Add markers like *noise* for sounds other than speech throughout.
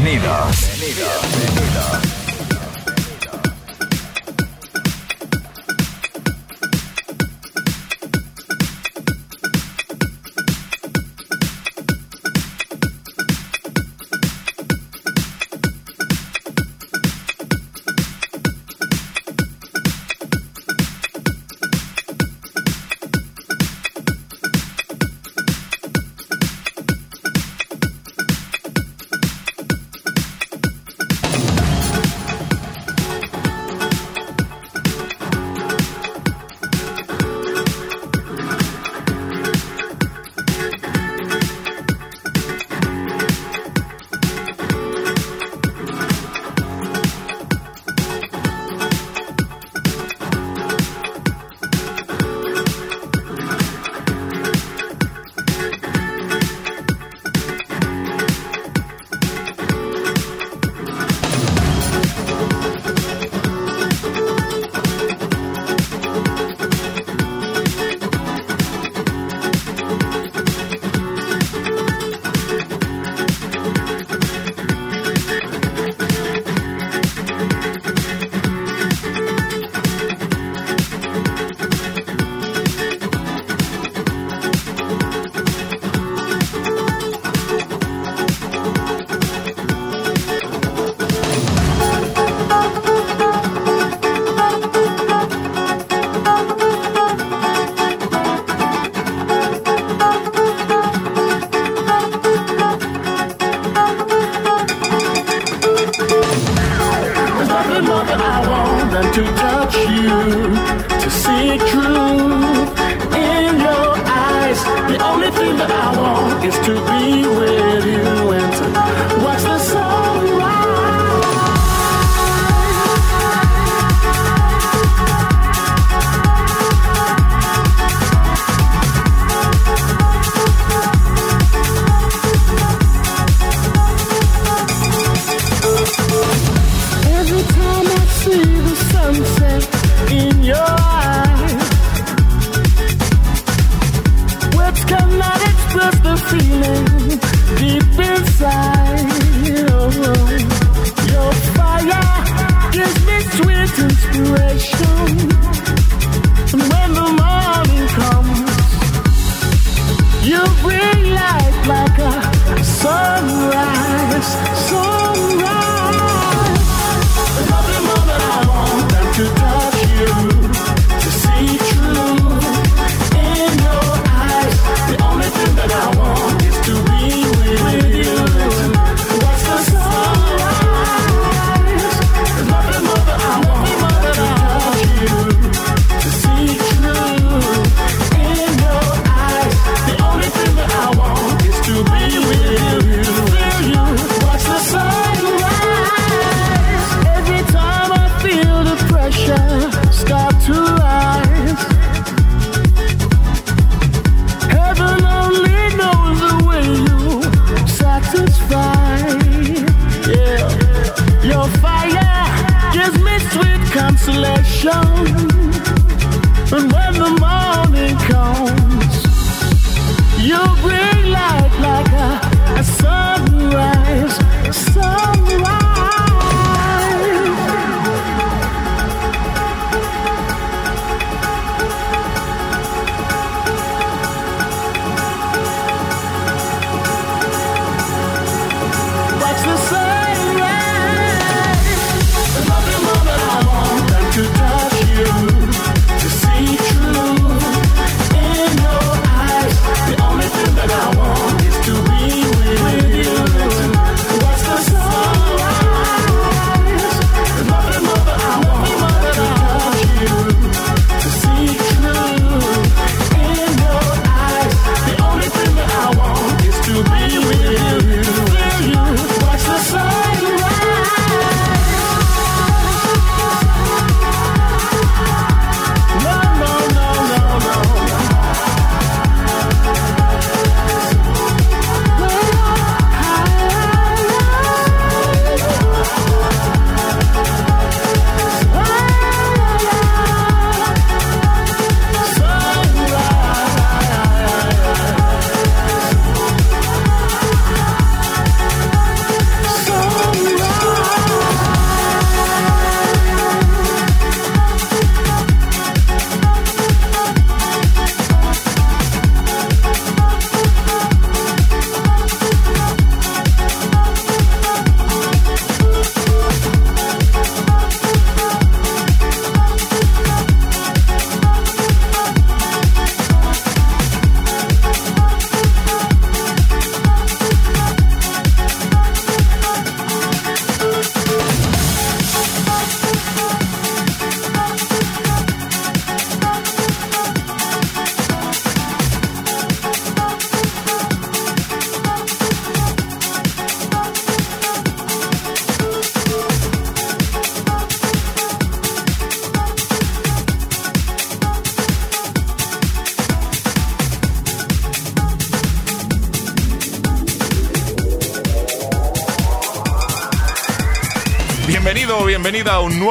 Bienvenidos.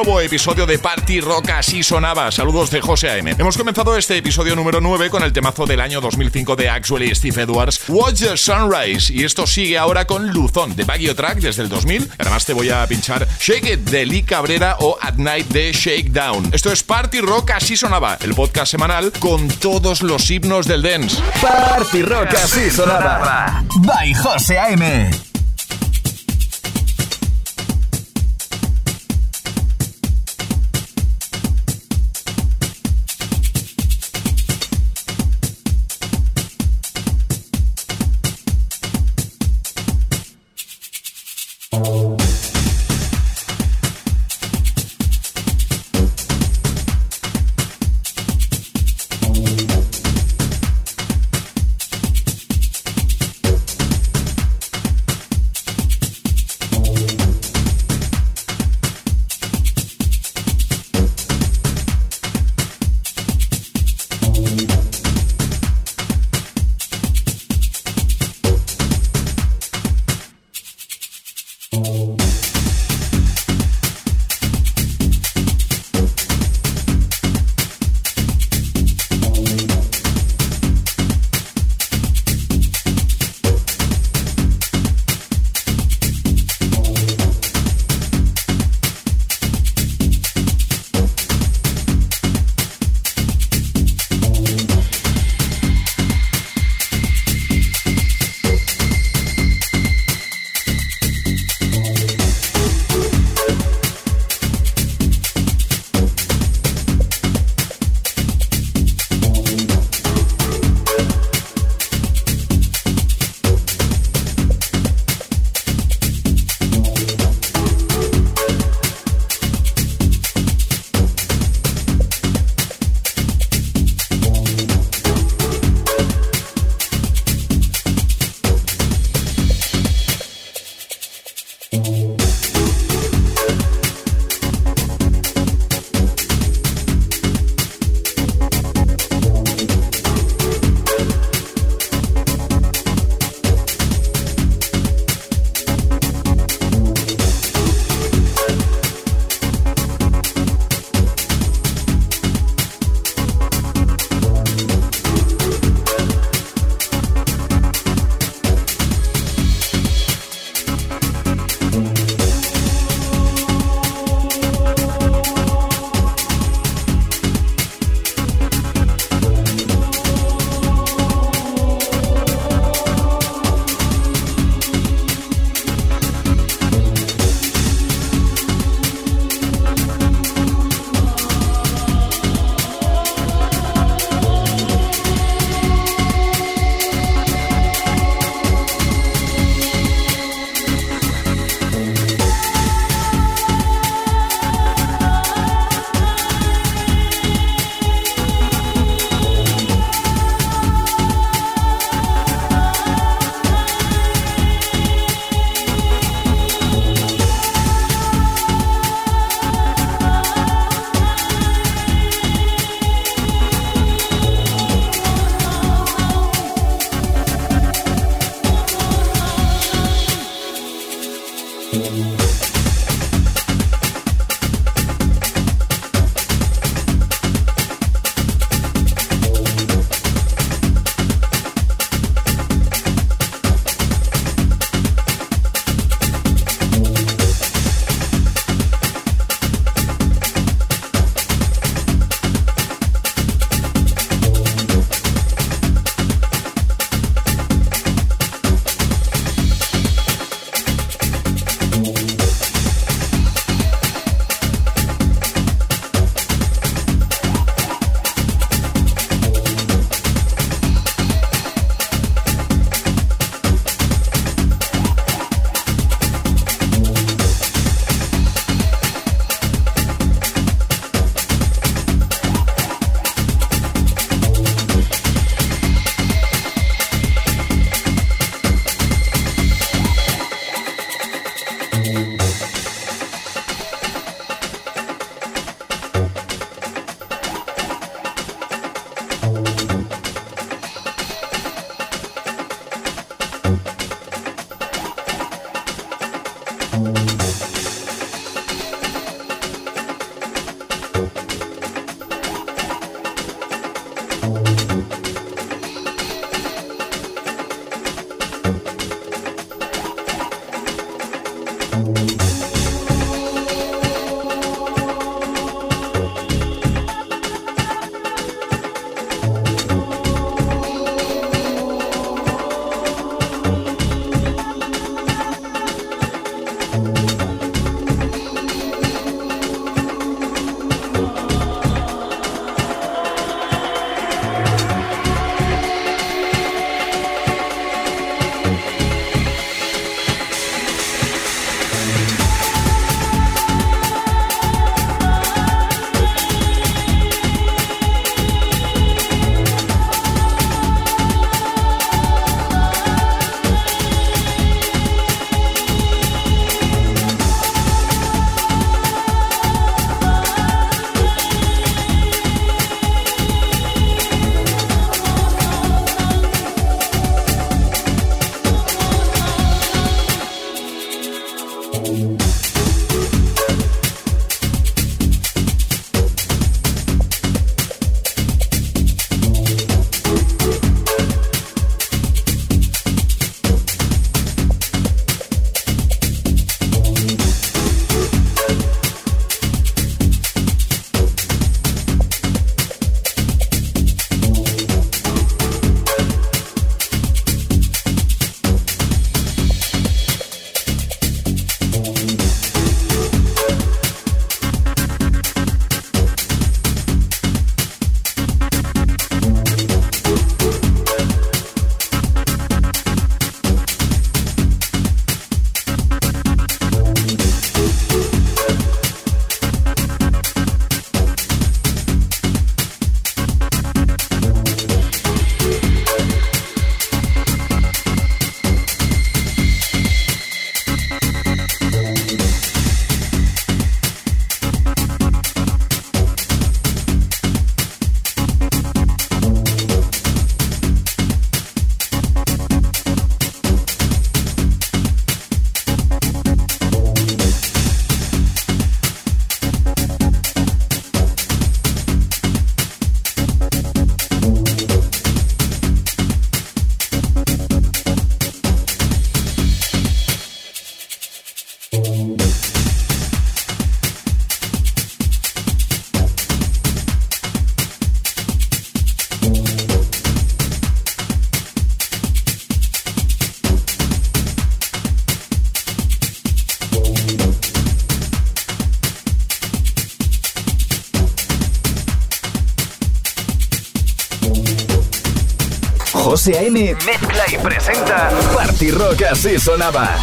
Nuevo episodio de Party Rock Así Sonaba. Saludos de José A.M. Hemos comenzado este episodio número 9 con el temazo del año 2005 de Actually Steve Edwards, Watch the Sunrise. Y esto sigue ahora con Luzón de Baguio Track desde el 2000. Además te voy a pinchar Shake It de Lee Cabrera o At Night de Shakedown. Esto es Party Rock Así Sonaba, el podcast semanal con todos los himnos del dance. Party Rock Así Sonaba. By José A.M. José A.M. mezcla y presenta Party Rock así sonaba.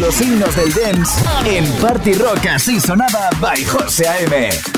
Los himnos del dance en Party Rock así sonaba by José A.M.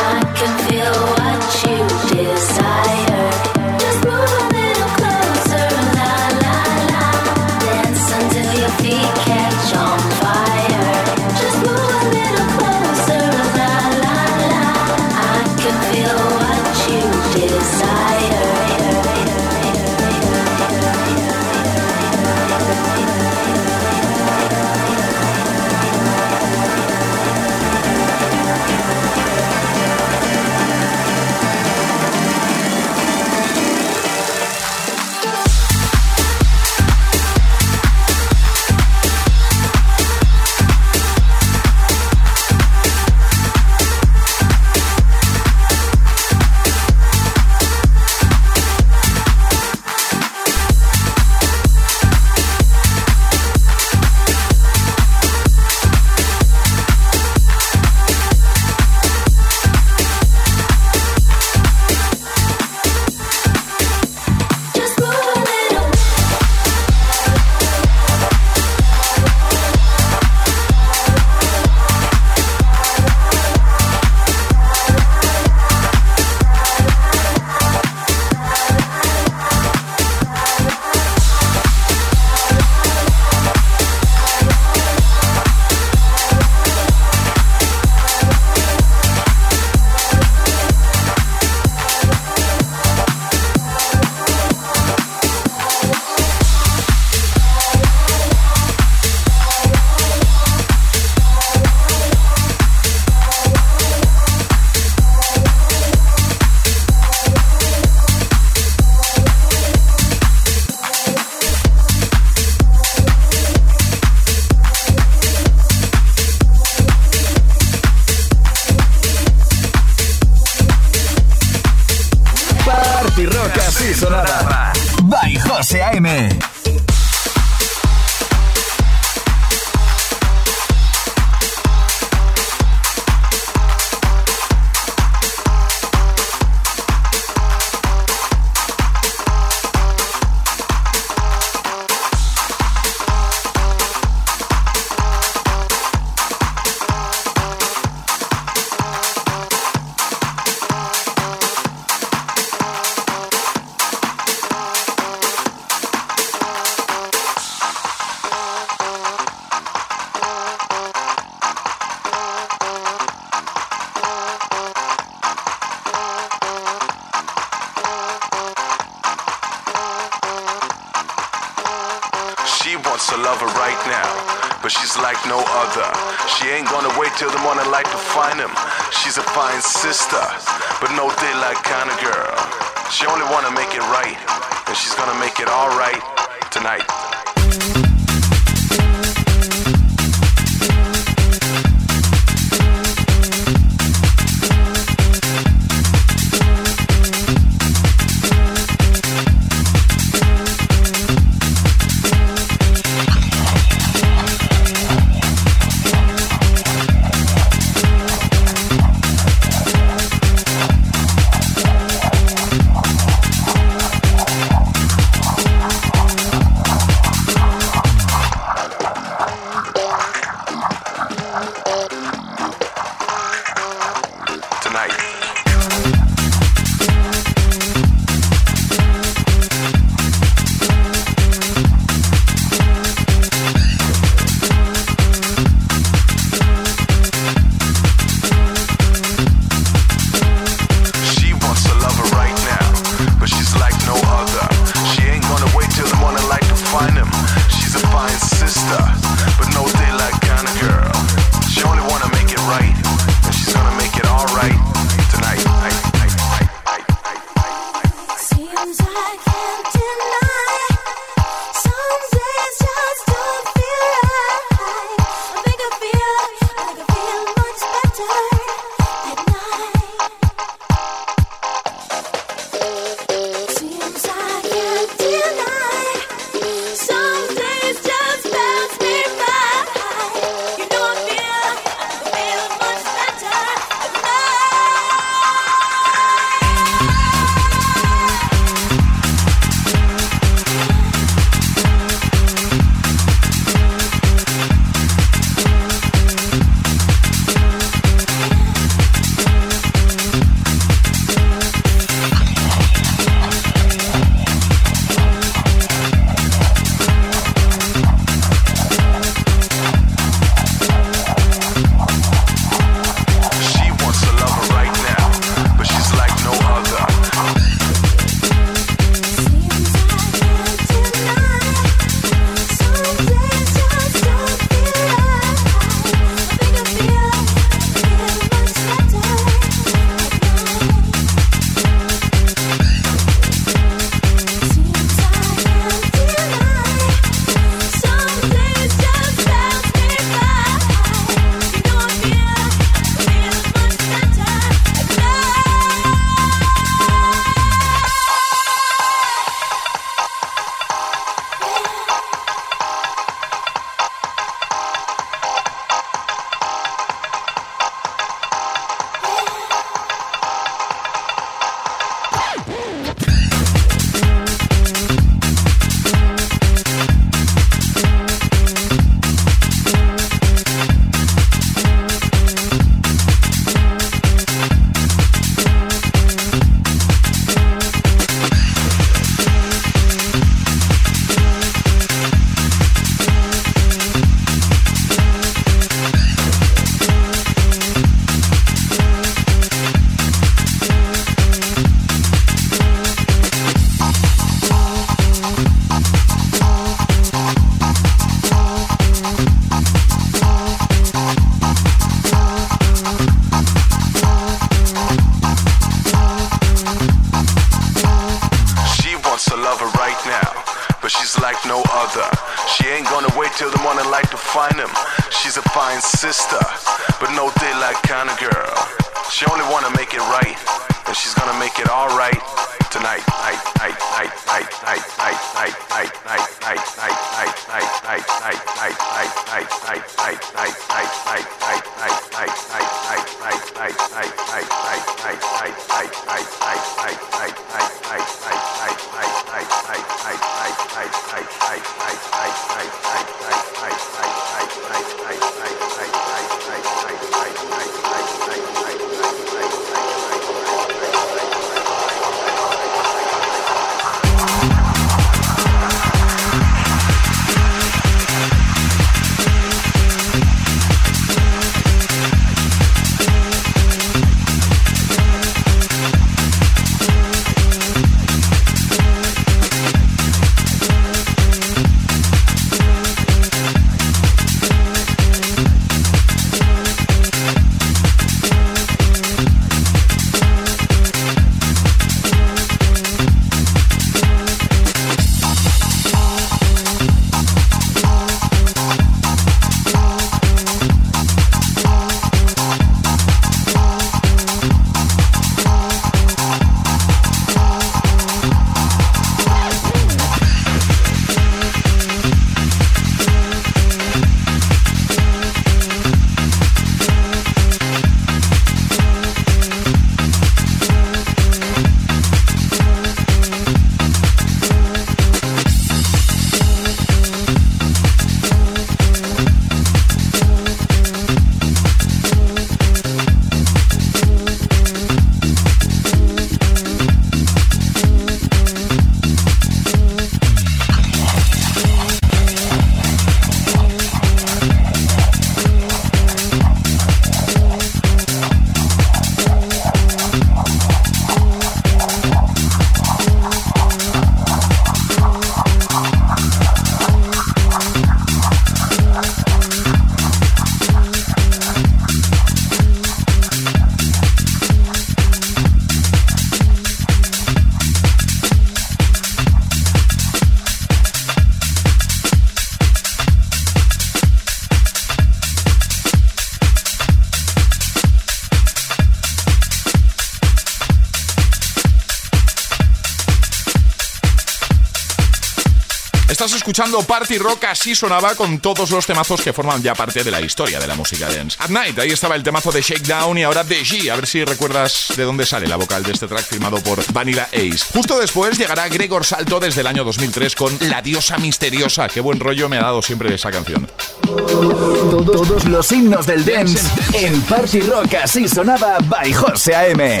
escuchando Party Rock, así sonaba con todos los temazos que forman ya parte de la historia de la música dance. At Night, ahí estaba el temazo de Shakedown y ahora de G, a ver si recuerdas de dónde sale la vocal de este track firmado por Vanilla Ace. Justo después llegará Gregor Salto desde el año 2003 con La Diosa Misteriosa. Qué buen rollo me ha dado siempre esa canción. Todos los himnos del dance en Party Rock, así sonaba by José A.M.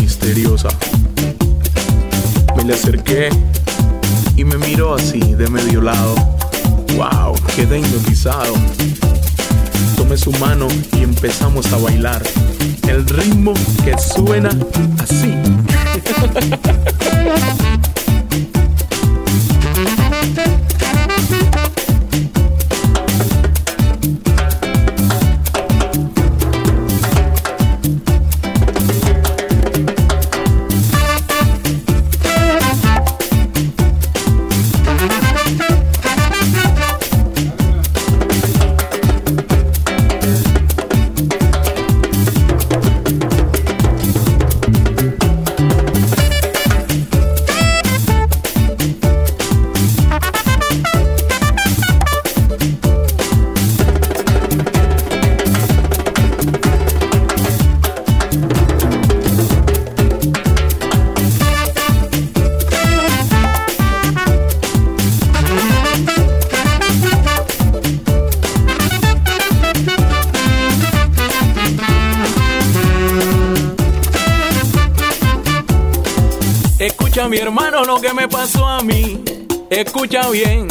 misteriosa. Me le acerqué y me miró así de medio lado. Wow, quedé hipnotizado. Tomé su mano y empezamos a bailar. El ritmo que suena así. *laughs* mi hermano lo que me pasó a mí. Escucha bien.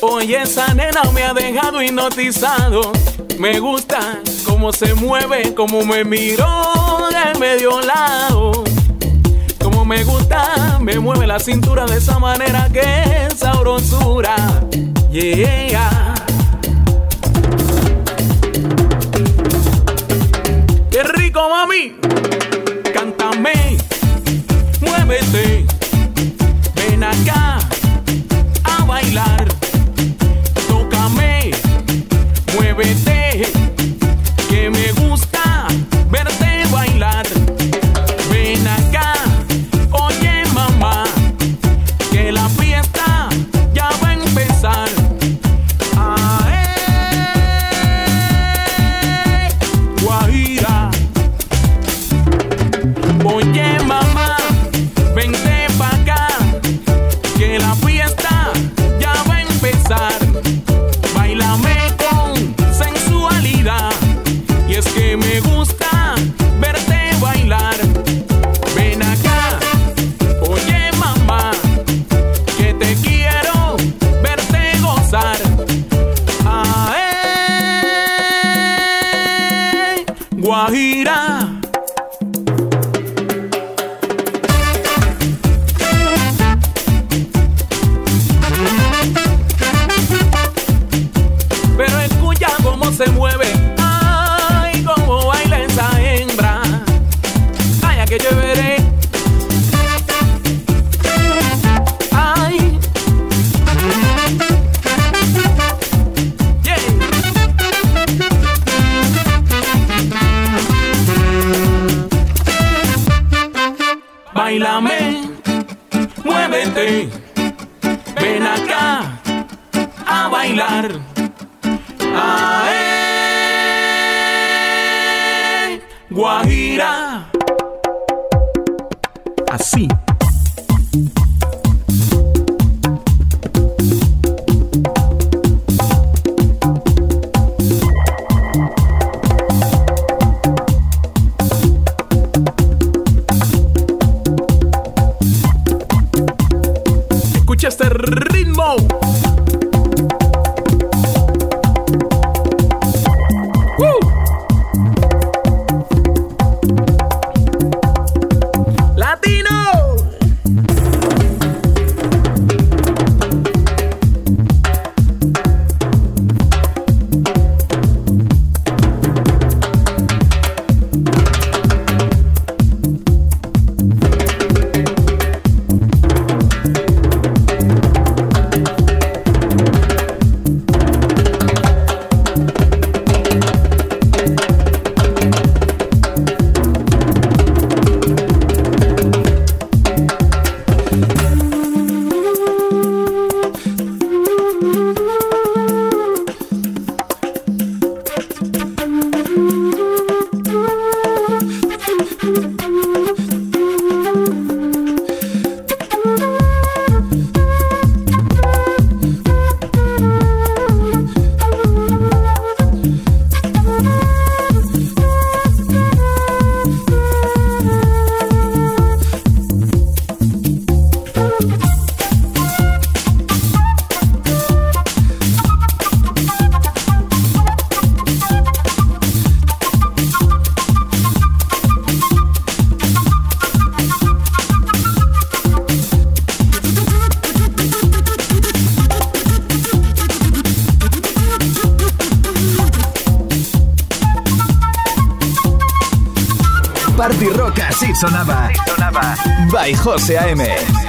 Oye, esa nena me ha dejado hipnotizado. Me gusta cómo se mueve, cómo me miró de medio lado. Como me gusta, me mueve la cintura de esa manera que es sabrosura. Yeah. Qué rico, mami. By José A.M.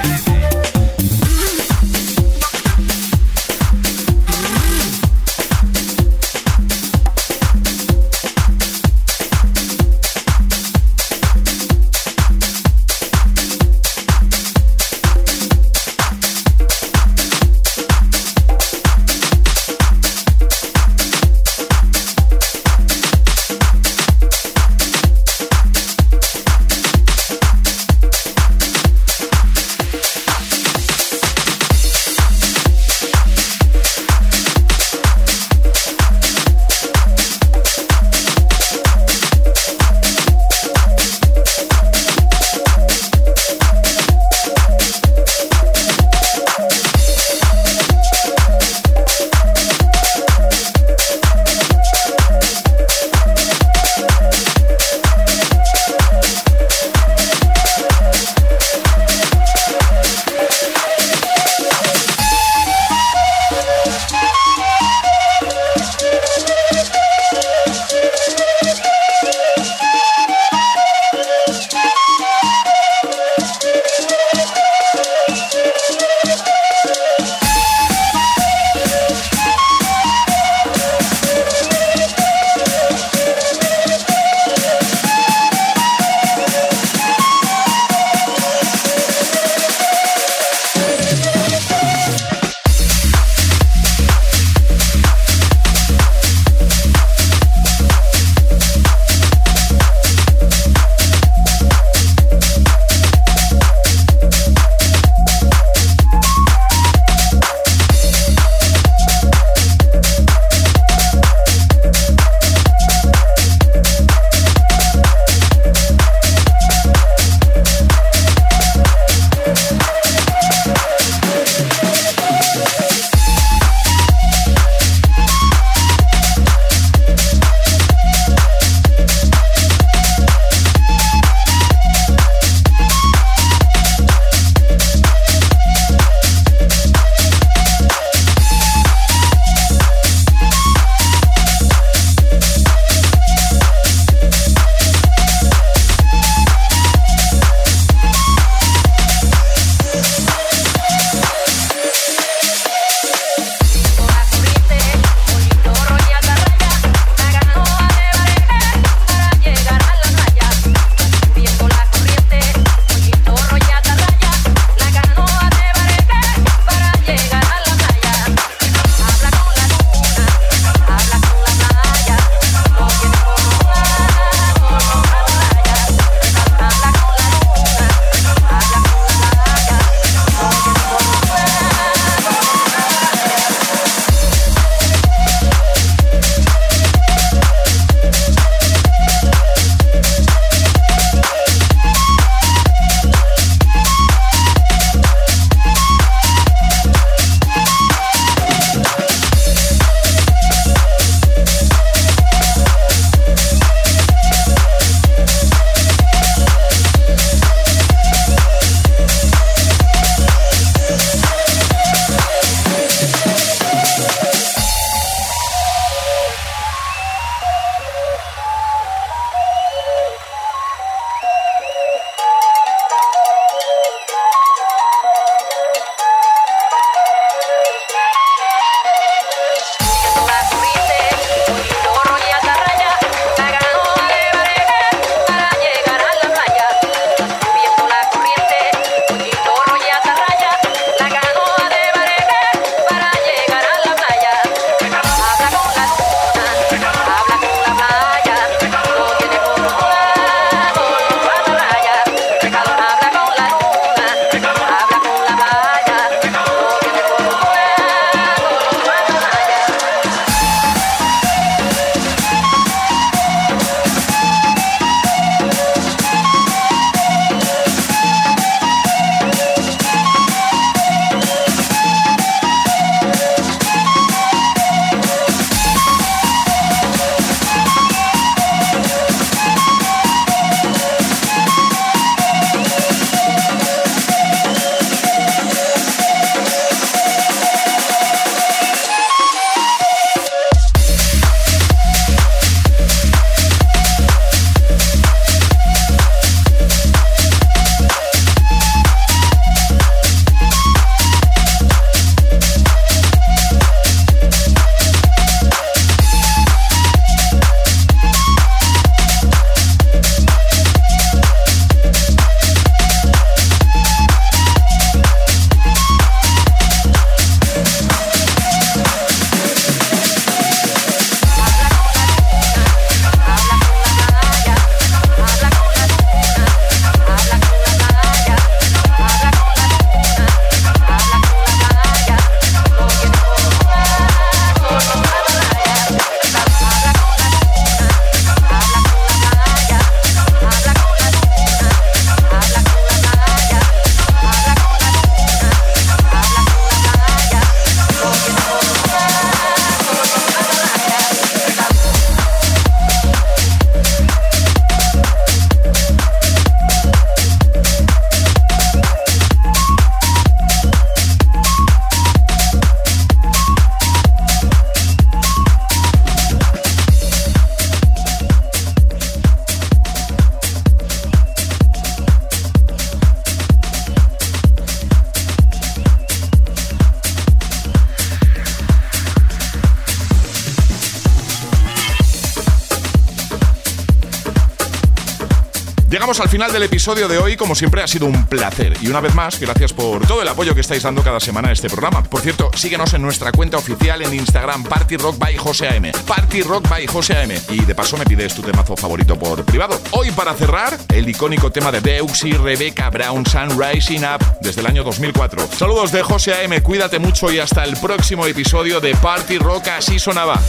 Llegamos al final del episodio de hoy, como siempre ha sido un placer. Y una vez más, gracias por todo el apoyo que estáis dando cada semana a este programa. Por cierto, síguenos en nuestra cuenta oficial en Instagram, Party Rock by José AM. Party Rock by José AM. Y de paso me pides tu temazo favorito por privado. Hoy para cerrar, el icónico tema de Deux y Rebecca Brown, Rising Up, desde el año 2004. Saludos de José AM, cuídate mucho y hasta el próximo episodio de Party Rock así sonaba.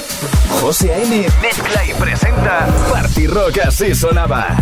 José AM mezcla y presenta Party Rock así sonaba.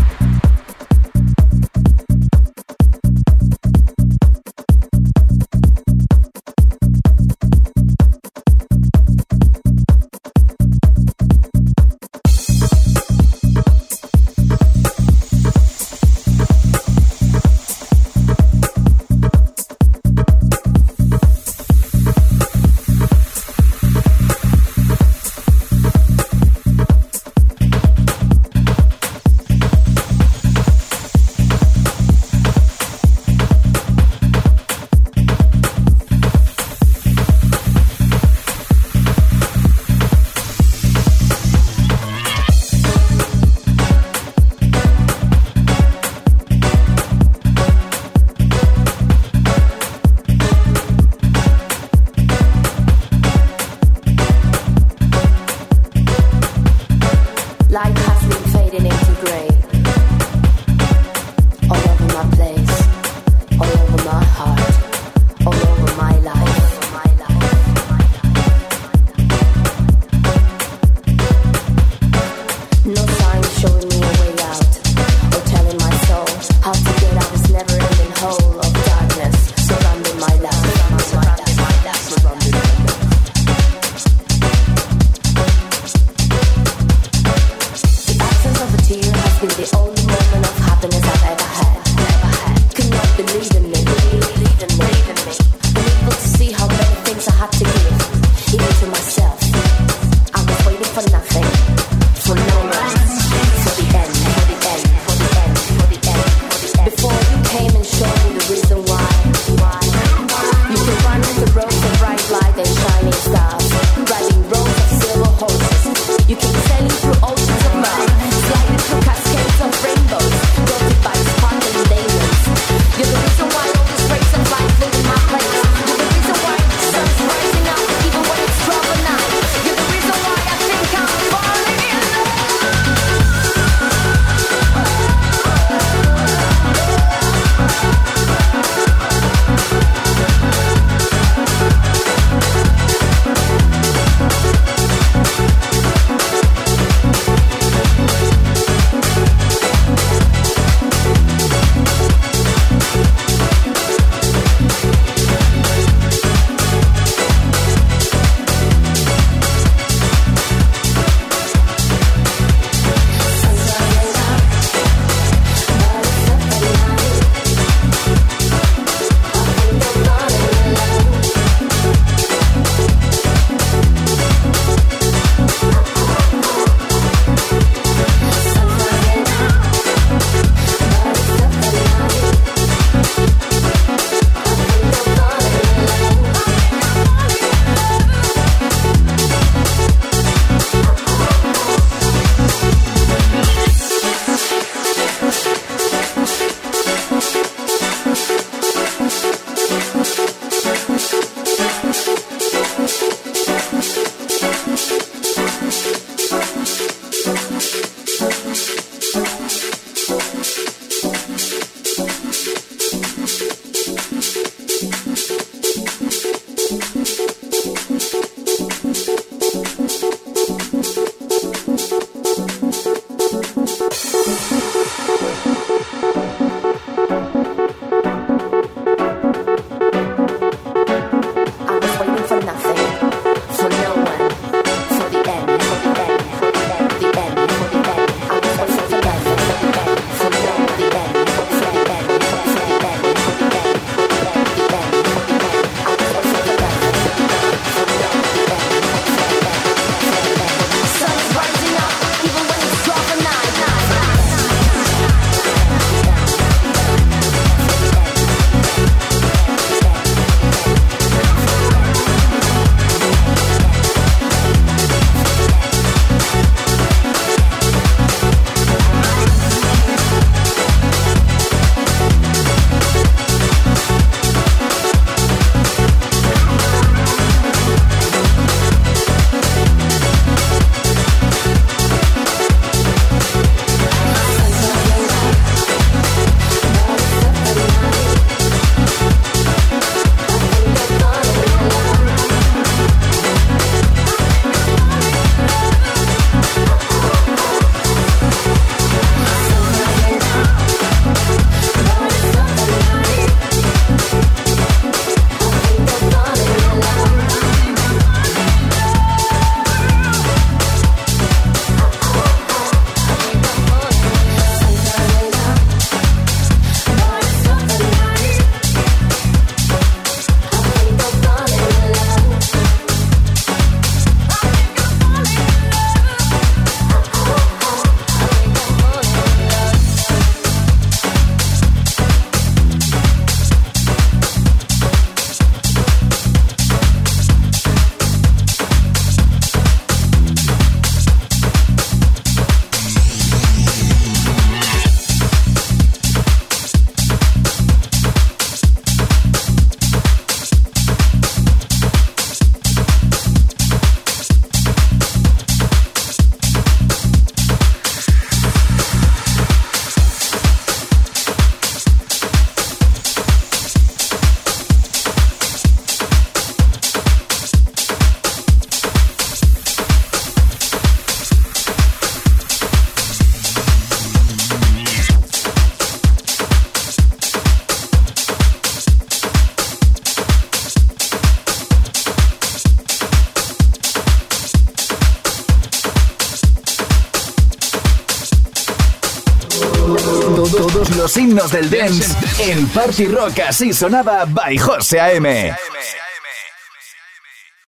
Del dance en Party Rock así sonaba by José A.M.